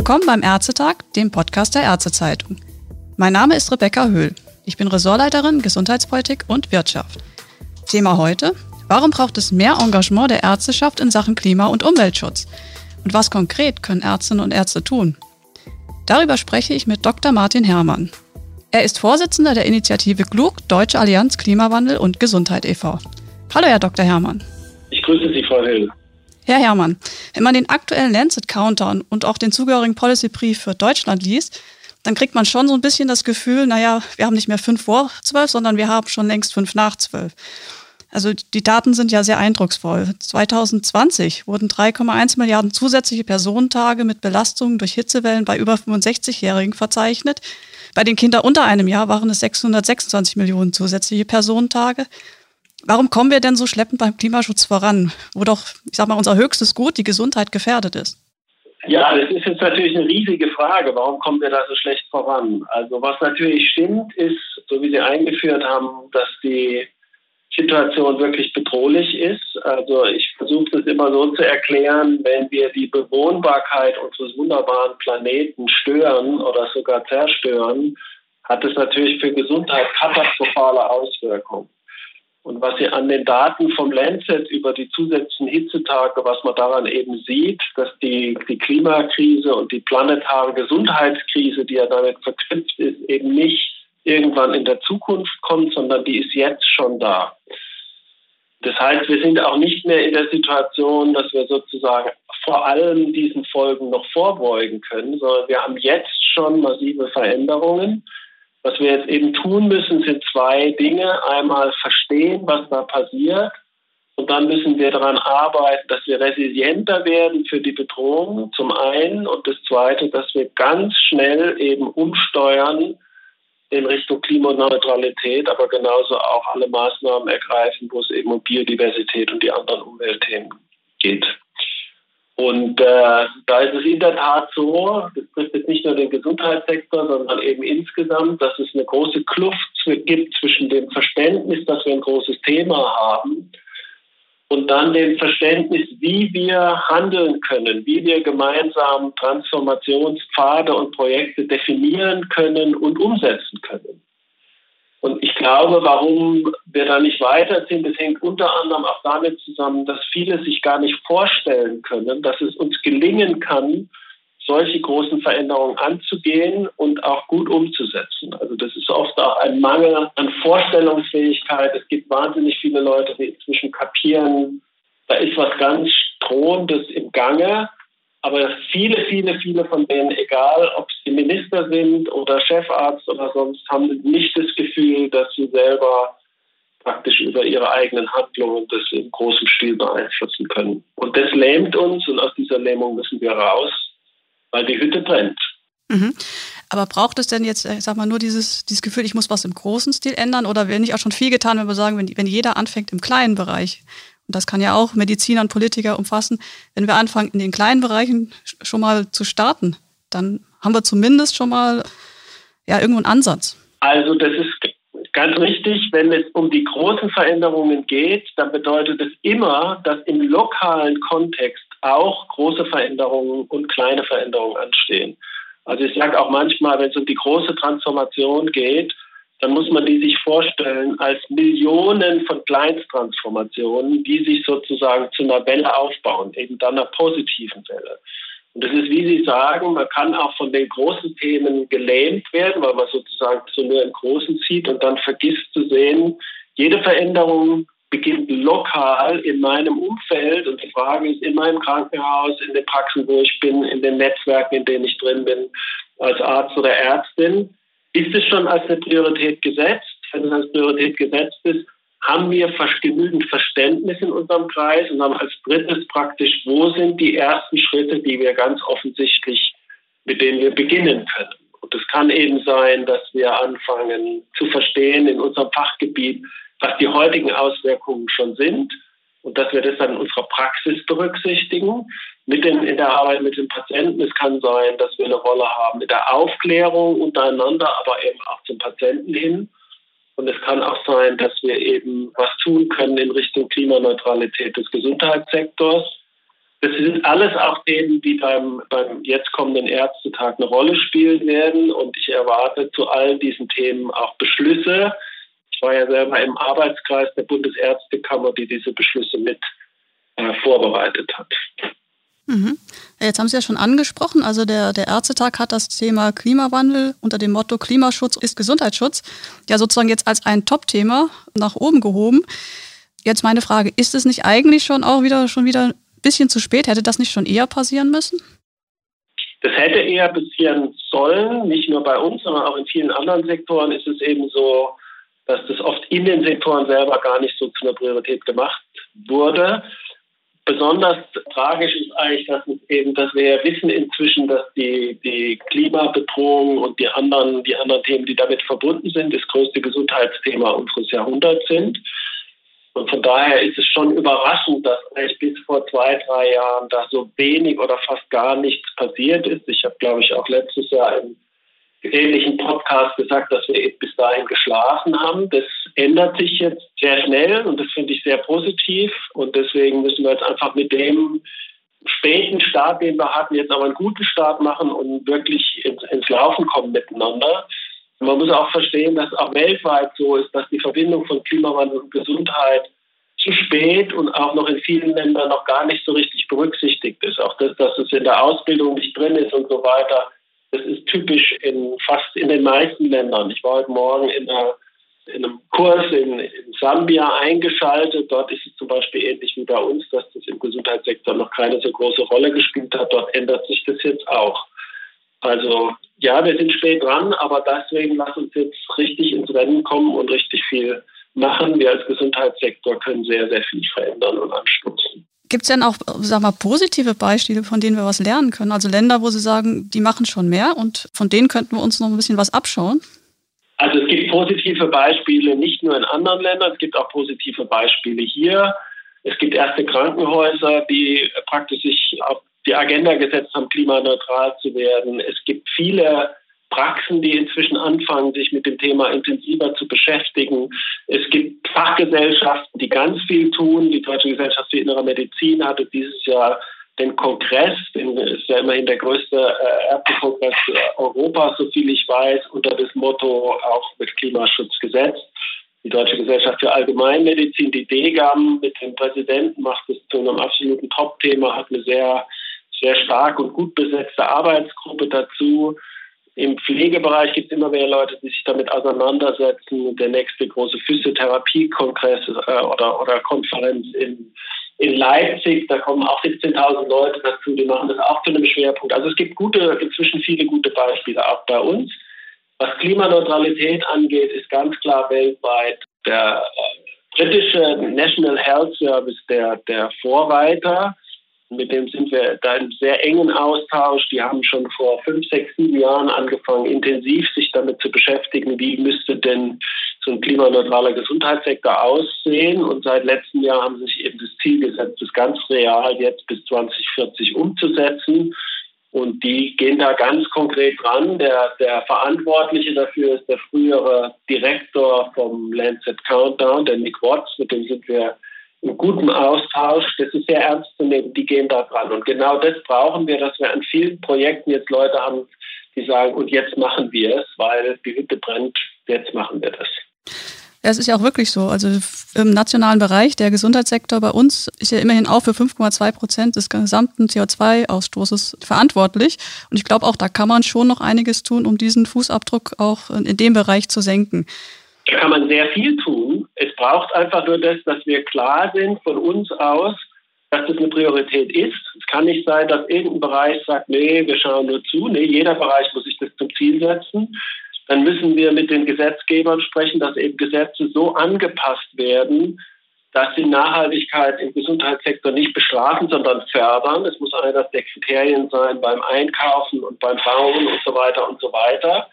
Willkommen beim Ärztetag, dem Podcast der Ärztezeitung. Mein Name ist Rebecca Höhl. Ich bin Ressortleiterin Gesundheitspolitik und Wirtschaft. Thema heute: Warum braucht es mehr Engagement der Ärzteschaft in Sachen Klima- und Umweltschutz? Und was konkret können Ärztinnen und Ärzte tun? Darüber spreche ich mit Dr. Martin Herrmann. Er ist Vorsitzender der Initiative GLUG, Deutsche Allianz Klimawandel und Gesundheit e.V. Hallo, Herr Dr. Herrmann. Ich grüße Sie, Frau Höhl. Herr Herrmann, wenn man den aktuellen Lancet-Counter und auch den zugehörigen Policy-Brief für Deutschland liest, dann kriegt man schon so ein bisschen das Gefühl, naja, wir haben nicht mehr fünf vor zwölf, sondern wir haben schon längst fünf nach zwölf. Also die Daten sind ja sehr eindrucksvoll. 2020 wurden 3,1 Milliarden zusätzliche Personentage mit Belastungen durch Hitzewellen bei über 65-Jährigen verzeichnet. Bei den Kindern unter einem Jahr waren es 626 Millionen zusätzliche Personentage. Warum kommen wir denn so schleppend beim Klimaschutz voran, wo doch, ich sag mal, unser höchstes Gut, die Gesundheit, gefährdet ist? Ja, das ist jetzt natürlich eine riesige Frage. Warum kommen wir da so schlecht voran? Also was natürlich stimmt, ist, so wie Sie eingeführt haben, dass die Situation wirklich bedrohlich ist. Also ich versuche das immer so zu erklären, wenn wir die Bewohnbarkeit unseres wunderbaren Planeten stören oder sogar zerstören, hat es natürlich für Gesundheit katastrophale Auswirkungen. Was Sie an den Daten vom Lancet über die zusätzlichen Hitzetage, was man daran eben sieht, dass die, die Klimakrise und die planetare Gesundheitskrise, die ja damit verknüpft ist, eben nicht irgendwann in der Zukunft kommt, sondern die ist jetzt schon da. Das heißt, wir sind auch nicht mehr in der Situation, dass wir sozusagen vor allem diesen Folgen noch vorbeugen können, sondern wir haben jetzt schon massive Veränderungen. Was wir jetzt eben tun müssen, sind zwei Dinge. Einmal verstehen, was da passiert. Und dann müssen wir daran arbeiten, dass wir resilienter werden für die Bedrohung zum einen. Und das Zweite, dass wir ganz schnell eben umsteuern in Richtung Klimaneutralität, aber genauso auch alle Maßnahmen ergreifen, wo es eben um Biodiversität und die anderen Umweltthemen geht. Und äh, da ist es in der Tat so, das trifft jetzt nicht nur den Gesundheitssektor, sondern eben insgesamt, dass es eine große Kluft gibt zwischen dem Verständnis, dass wir ein großes Thema haben, und dann dem Verständnis, wie wir handeln können, wie wir gemeinsam Transformationspfade und Projekte definieren können und umsetzen können. Und ich glaube, warum wir da nicht weiter sind, das hängt unter anderem auch damit zusammen, dass viele sich gar nicht vorstellen können, dass es uns gelingen kann, solche großen Veränderungen anzugehen und auch gut umzusetzen. Also das ist oft auch ein Mangel an Vorstellungsfähigkeit. Es gibt wahnsinnig viele Leute, die inzwischen kapieren, da ist was ganz Drohendes im Gange aber viele, viele, viele von denen, egal ob sie Minister sind oder Chefarzt oder sonst, haben nicht das Gefühl, dass sie selber praktisch über ihre eigenen Handlungen das im großen Stil beeinflussen können. Und das lähmt uns und aus dieser Lähmung müssen wir raus, weil die Hütte brennt. Mhm. Aber braucht es denn jetzt, ich sag mal, nur dieses, dieses Gefühl, ich muss was im großen Stil ändern? Oder wäre nicht auch schon viel getan, wenn wir sagen, wenn, wenn jeder anfängt im kleinen Bereich? Das kann ja auch Mediziner und Politiker umfassen, wenn wir anfangen, in den kleinen Bereichen schon mal zu starten, dann haben wir zumindest schon mal ja, irgendwo einen Ansatz. Also das ist ganz richtig, wenn es um die großen Veränderungen geht, dann bedeutet es immer, dass im lokalen Kontext auch große Veränderungen und kleine Veränderungen anstehen. Also ich sage auch manchmal, wenn es um die große Transformation geht, dann muss man die sich vorstellen als Millionen von Kleinsttransformationen, die sich sozusagen zu einer Welle aufbauen, eben dann einer positiven Welle. Und das ist, wie Sie sagen, man kann auch von den großen Themen gelähmt werden, weil man sozusagen so nur im Großen sieht und dann vergisst zu sehen, jede Veränderung beginnt lokal in meinem Umfeld und die Frage ist immer im Krankenhaus, in den Praxen, wo ich bin, in den Netzwerken, in denen ich drin bin, als Arzt oder Ärztin ist es schon als eine Priorität gesetzt? Wenn es als Priorität gesetzt ist, haben wir genügend Verständnis in unserem Kreis und dann als drittes praktisch, wo sind die ersten Schritte, die wir ganz offensichtlich, mit denen wir beginnen können. Und es kann eben sein, dass wir anfangen zu verstehen in unserem Fachgebiet, was die heutigen Auswirkungen schon sind und dass wir das dann in unserer Praxis berücksichtigen mit den, in der Arbeit mit den Patienten. Es kann sein, dass wir eine Rolle haben in der Aufklärung untereinander, aber eben auch zum Patienten hin. Und es kann auch sein, dass wir eben was tun können in Richtung Klimaneutralität des Gesundheitssektors. Das sind alles auch Themen, die beim, beim jetzt kommenden Ärztetag eine Rolle spielen werden. Und ich erwarte zu all diesen Themen auch Beschlüsse. Ich war ja selber im Arbeitskreis der Bundesärztekammer, die diese Beschlüsse mit äh, vorbereitet hat. Mhm. Jetzt haben Sie ja schon angesprochen, also der, der Ärztetag hat das Thema Klimawandel unter dem Motto Klimaschutz ist Gesundheitsschutz ja sozusagen jetzt als ein Top-Thema nach oben gehoben. Jetzt meine Frage, ist es nicht eigentlich schon auch wieder schon wieder ein bisschen zu spät? Hätte das nicht schon eher passieren müssen? Das hätte eher passieren sollen, nicht nur bei uns, sondern auch in vielen anderen Sektoren ist es eben so, dass das oft in den Sektoren selber gar nicht so zu einer Priorität gemacht wurde. Besonders tragisch ist eigentlich, dass, eben, dass wir ja wissen inzwischen, dass die, die Klimabedrohung und die anderen, die anderen Themen, die damit verbunden sind, das größte Gesundheitsthema unseres Jahrhunderts sind. Und von daher ist es schon überraschend, dass eigentlich bis vor zwei, drei Jahren da so wenig oder fast gar nichts passiert ist. Ich habe, glaube ich, auch letztes Jahr im ähnlichen Podcast gesagt, dass wir bis dahin geschlafen haben. Das ändert sich jetzt sehr schnell und das finde ich sehr positiv. Und deswegen müssen wir jetzt einfach mit dem späten Start, den wir hatten, jetzt aber einen guten Start machen und wirklich ins, ins Laufen kommen miteinander. Man muss auch verstehen, dass auch weltweit so ist, dass die Verbindung von Klimawandel und Gesundheit zu spät und auch noch in vielen Ländern noch gar nicht so richtig berücksichtigt ist. Auch das, dass es in der Ausbildung nicht drin ist und so weiter das ist typisch in fast in den meisten Ländern. Ich war heute Morgen in, einer, in einem Kurs in, in, Sambia eingeschaltet. Dort ist es zum Beispiel ähnlich wie bei uns, dass das im Gesundheitssektor noch keine so große Rolle gespielt hat. Dort ändert sich das jetzt auch. Also ja, wir sind spät dran, aber deswegen lass uns jetzt richtig ins Rennen kommen und richtig viel machen. Wir als Gesundheitssektor können sehr, sehr viel verändern und anstupsen. Gibt es denn auch, sag mal, positive Beispiele, von denen wir was lernen können? Also Länder, wo Sie sagen, die machen schon mehr und von denen könnten wir uns noch ein bisschen was abschauen? Also es gibt positive Beispiele nicht nur in anderen Ländern, es gibt auch positive Beispiele hier. Es gibt erste Krankenhäuser, die praktisch sich auf die Agenda gesetzt haben, klimaneutral zu werden. Es gibt viele Praxen, die inzwischen anfangen, sich mit dem Thema intensiver zu beschäftigen. Es gibt Fachgesellschaften, die ganz viel tun. Die Deutsche Gesellschaft für Innere Medizin hatte dieses Jahr den Kongress, den ist ja immerhin der größte äh, Ärztekongress Europas, soviel ich weiß, unter das Motto auch mit Klimaschutz gesetzt. Die Deutsche Gesellschaft für Allgemeinmedizin, die DGAM, mit dem Präsidenten macht es zu einem absoluten Top-Thema, hat eine sehr, sehr stark und gut besetzte Arbeitsgruppe dazu. Im Pflegebereich gibt es immer mehr Leute, die sich damit auseinandersetzen. Der nächste große Physiotherapie-Kongress äh, oder, oder Konferenz in, in Leipzig, da kommen auch 17.000 Leute dazu, die machen das auch zu einem Schwerpunkt. Also es gibt gute, inzwischen viele gute Beispiele auch bei uns. Was Klimaneutralität angeht, ist ganz klar weltweit der äh, britische National Health Service der, der Vorreiter. Mit dem sind wir da im sehr engen Austausch. Die haben schon vor fünf, sechs, sieben Jahren angefangen, intensiv sich damit zu beschäftigen, wie müsste denn so ein klimaneutraler Gesundheitssektor aussehen. Und seit letztem Jahr haben sie sich eben das Ziel gesetzt, das ganz real jetzt bis 2040 umzusetzen. Und die gehen da ganz konkret dran. Der, der Verantwortliche dafür ist der frühere Direktor vom Lancet Countdown, der Nick Watts, mit dem sind wir einen guten Austausch. Das ist sehr ernst zu nehmen. Die gehen da dran. Und genau das brauchen wir, dass wir an vielen Projekten jetzt Leute haben, die sagen, und jetzt machen wir es, weil die Hütte brennt, jetzt machen wir das. Ja, es ist ja auch wirklich so. Also im nationalen Bereich, der Gesundheitssektor bei uns ist ja immerhin auch für 5,2 Prozent des gesamten CO2-Ausstoßes verantwortlich. Und ich glaube auch, da kann man schon noch einiges tun, um diesen Fußabdruck auch in dem Bereich zu senken. Da kann man sehr viel tun. Es braucht einfach nur das, dass wir klar sind von uns aus, dass das eine Priorität ist. Es kann nicht sein, dass irgendein Bereich sagt, nee, wir schauen nur zu. Nee, jeder Bereich muss sich das zum Ziel setzen. Dann müssen wir mit den Gesetzgebern sprechen, dass eben Gesetze so angepasst werden, dass sie Nachhaltigkeit im Gesundheitssektor nicht bestrafen, sondern fördern. Es muss einer der Kriterien sein beim Einkaufen und beim Bauen und so weiter und so weiter.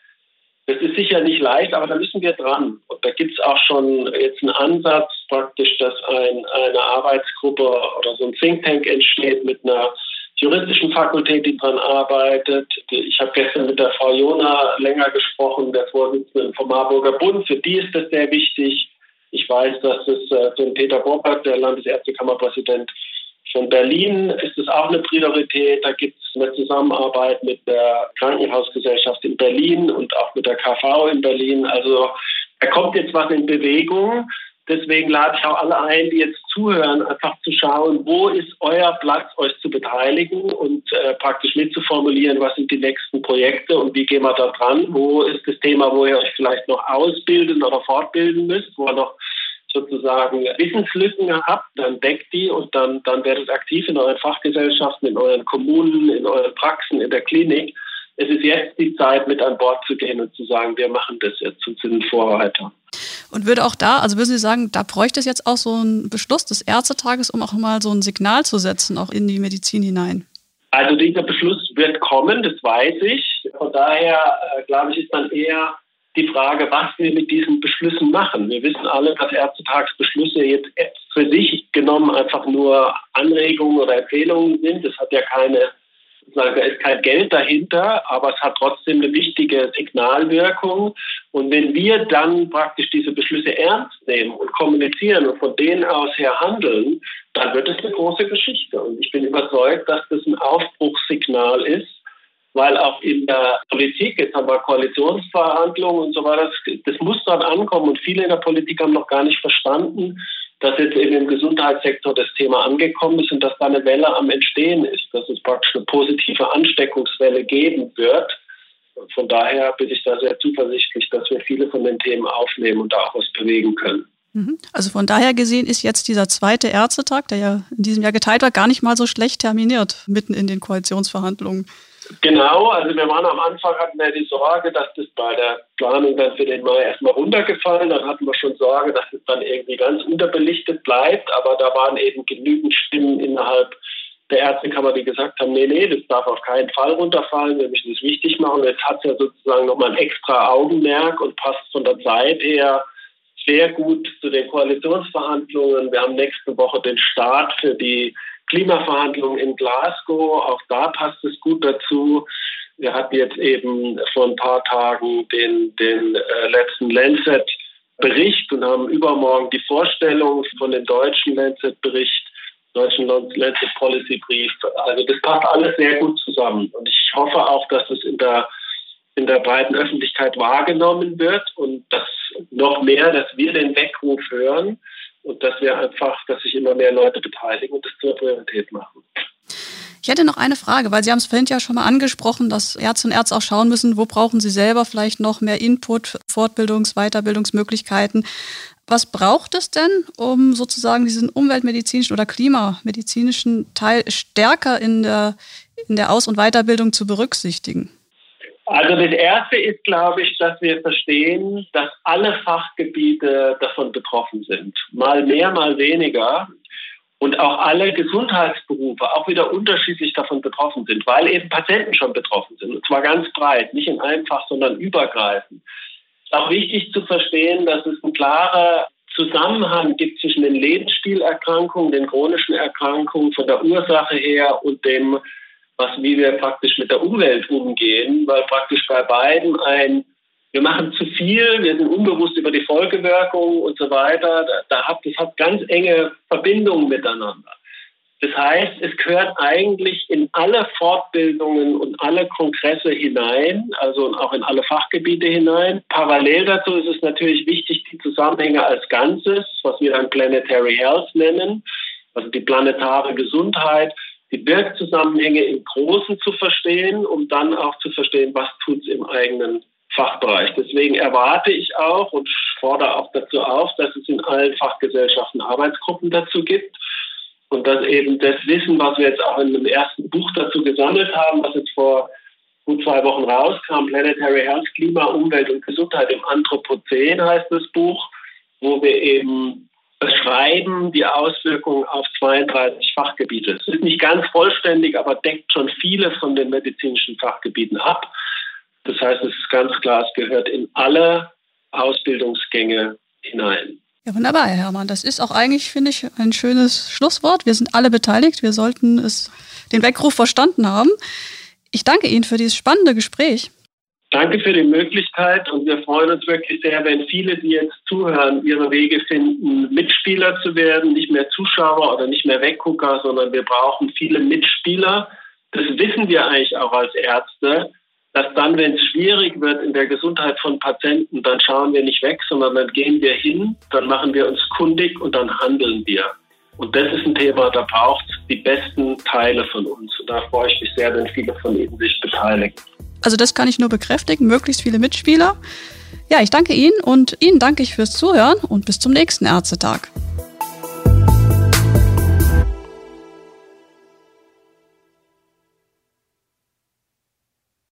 Das ist sicher nicht leicht, aber da müssen wir dran. Und da gibt es auch schon jetzt einen Ansatz praktisch, dass ein, eine Arbeitsgruppe oder so ein Think Tank entsteht mit einer juristischen Fakultät, die daran arbeitet. Ich habe gestern mit der Frau Jona länger gesprochen, der Vorsitzenden vom Marburger Bund. Für die ist das sehr wichtig. Ich weiß, dass es äh, den Peter Borbert, der Landesärztekammerpräsident, Von Berlin ist es auch eine Priorität. Da gibt es eine Zusammenarbeit mit der Krankenhausgesellschaft in Berlin und auch mit der KV in Berlin. Also da kommt jetzt was in Bewegung. Deswegen lade ich auch alle ein, die jetzt zuhören, einfach zu schauen, wo ist euer Platz, euch zu beteiligen und äh, praktisch mitzuformulieren, was sind die nächsten Projekte und wie gehen wir da dran, wo ist das Thema, wo ihr euch vielleicht noch ausbilden oder fortbilden müsst, wo ihr noch sozusagen Wissenslücken habt, dann deckt die und dann, dann werdet aktiv in euren Fachgesellschaften, in euren Kommunen, in euren Praxen, in der Klinik. Es ist jetzt die Zeit, mit an Bord zu gehen und zu sagen, wir machen das jetzt und sind Vorreiter. Und würde auch da, also würden Sie sagen, da bräuchte es jetzt auch so einen Beschluss des Ärztetages, um auch mal so ein Signal zu setzen, auch in die Medizin hinein? Also dieser Beschluss wird kommen, das weiß ich. Von daher, äh, glaube ich, ist dann eher die Frage, was wir mit diesen Beschlüssen machen. Wir wissen alle, dass Ärztetagsbeschlüsse jetzt für sich genommen einfach nur Anregungen oder Empfehlungen sind. Es hat ja keine, da ist kein Geld dahinter, aber es hat trotzdem eine wichtige Signalwirkung. Und wenn wir dann praktisch diese Beschlüsse ernst nehmen und kommunizieren und von denen aus her handeln, dann wird es eine große Geschichte. Und ich bin überzeugt, dass das ein Aufbruchssignal ist weil auch in der Politik, jetzt haben wir Koalitionsverhandlungen und so weiter, das muss dort ankommen und viele in der Politik haben noch gar nicht verstanden, dass jetzt eben im Gesundheitssektor das Thema angekommen ist und dass da eine Welle am Entstehen ist, dass es praktisch eine positive Ansteckungswelle geben wird. Von daher bin ich da sehr zuversichtlich, dass wir viele von den Themen aufnehmen und da auch was bewegen können. Mhm. Also von daher gesehen ist jetzt dieser zweite Ärztetag, der ja in diesem Jahr geteilt war, gar nicht mal so schlecht terminiert, mitten in den Koalitionsverhandlungen. Genau, also wir waren am Anfang, hatten wir die Sorge, dass das bei der Planung dann für den Mai erstmal runtergefallen. Dann hatten wir schon Sorge, dass es dann irgendwie ganz unterbelichtet bleibt. Aber da waren eben genügend Stimmen innerhalb der Ärztekammer, die gesagt haben, nee, nee, das darf auf keinen Fall runterfallen, wir müssen es wichtig machen. Jetzt hat es ja sozusagen nochmal ein extra Augenmerk und passt von der Zeit her sehr gut zu den Koalitionsverhandlungen. Wir haben nächste Woche den Start für die Klimaverhandlungen in Glasgow. Auch da passt es gut dazu. Wir hatten jetzt eben vor ein paar Tagen den, den äh, letzten Lancet-Bericht und haben übermorgen die Vorstellung von dem deutschen Lancet-Bericht, deutschen Lancet Policy Brief. Also das passt alles sehr gut zusammen. Und ich hoffe auch, dass es in der, in der breiten Öffentlichkeit wahrgenommen wird und dass noch mehr, dass wir den Weckruf hören und dass wir einfach, dass sich immer mehr Leute beteiligen und das zur Priorität machen. Ich hätte noch eine Frage, weil Sie haben es vorhin ja schon mal angesprochen, dass Ärzte und Ärzte auch schauen müssen, wo brauchen sie selber vielleicht noch mehr Input, Fortbildungs-, Weiterbildungsmöglichkeiten. Was braucht es denn, um sozusagen diesen umweltmedizinischen oder klimamedizinischen Teil stärker in der, in der Aus- und Weiterbildung zu berücksichtigen? Also das Erste ist, glaube ich, dass wir verstehen, dass alle Fachgebiete davon betroffen sind. Mal mehr, mal weniger. Und auch alle Gesundheitsberufe auch wieder unterschiedlich davon betroffen sind, weil eben Patienten schon betroffen sind. Und zwar ganz breit, nicht in einem Fach, sondern übergreifend. Es ist auch wichtig zu verstehen, dass es einen klaren Zusammenhang gibt zwischen den Lebensstillerkrankungen, den chronischen Erkrankungen von der Ursache her und dem was, wie wir praktisch mit der Umwelt umgehen, weil praktisch bei beiden ein, wir machen zu viel, wir sind unbewusst über die Folgewirkung und so weiter. Da hat, das hat ganz enge Verbindungen miteinander. Das heißt, es gehört eigentlich in alle Fortbildungen und alle Kongresse hinein, also auch in alle Fachgebiete hinein. Parallel dazu ist es natürlich wichtig, die Zusammenhänge als Ganzes, was wir dann Planetary Health nennen, also die planetare Gesundheit, die Wirkzusammenhänge im Großen zu verstehen, um dann auch zu verstehen, was tut es im eigenen Fachbereich. Deswegen erwarte ich auch und fordere auch dazu auf, dass es in allen Fachgesellschaften Arbeitsgruppen dazu gibt und dass eben das Wissen, was wir jetzt auch in dem ersten Buch dazu gesammelt haben, was jetzt vor gut zwei Wochen rauskam, Planetary Health, Klima, Umwelt und Gesundheit im Anthropozän heißt das Buch, wo wir eben beschreiben die Auswirkungen auf 32 Fachgebiete. Es ist nicht ganz vollständig, aber deckt schon viele von den medizinischen Fachgebieten ab. Das heißt, es ist ganz klar, es gehört in alle Ausbildungsgänge hinein. Ja, wunderbar, Herr Herrmann. Das ist auch eigentlich, finde ich, ein schönes Schlusswort. Wir sind alle beteiligt. Wir sollten es, den Weckruf verstanden haben. Ich danke Ihnen für dieses spannende Gespräch. Danke für die Möglichkeit und wir freuen uns wirklich sehr, wenn viele, die jetzt zuhören, ihre Wege finden, Mitspieler zu werden, nicht mehr Zuschauer oder nicht mehr Weggucker, sondern wir brauchen viele Mitspieler. Das wissen wir eigentlich auch als Ärzte, dass dann, wenn es schwierig wird in der Gesundheit von Patienten, dann schauen wir nicht weg, sondern dann gehen wir hin, dann machen wir uns kundig und dann handeln wir. Und das ist ein Thema, da braucht es die besten Teile von uns. Und da freue ich mich sehr, wenn viele von Ihnen sich beteiligen. Also das kann ich nur bekräftigen, möglichst viele Mitspieler. Ja, ich danke Ihnen und Ihnen danke ich fürs Zuhören und bis zum nächsten Ärztetag.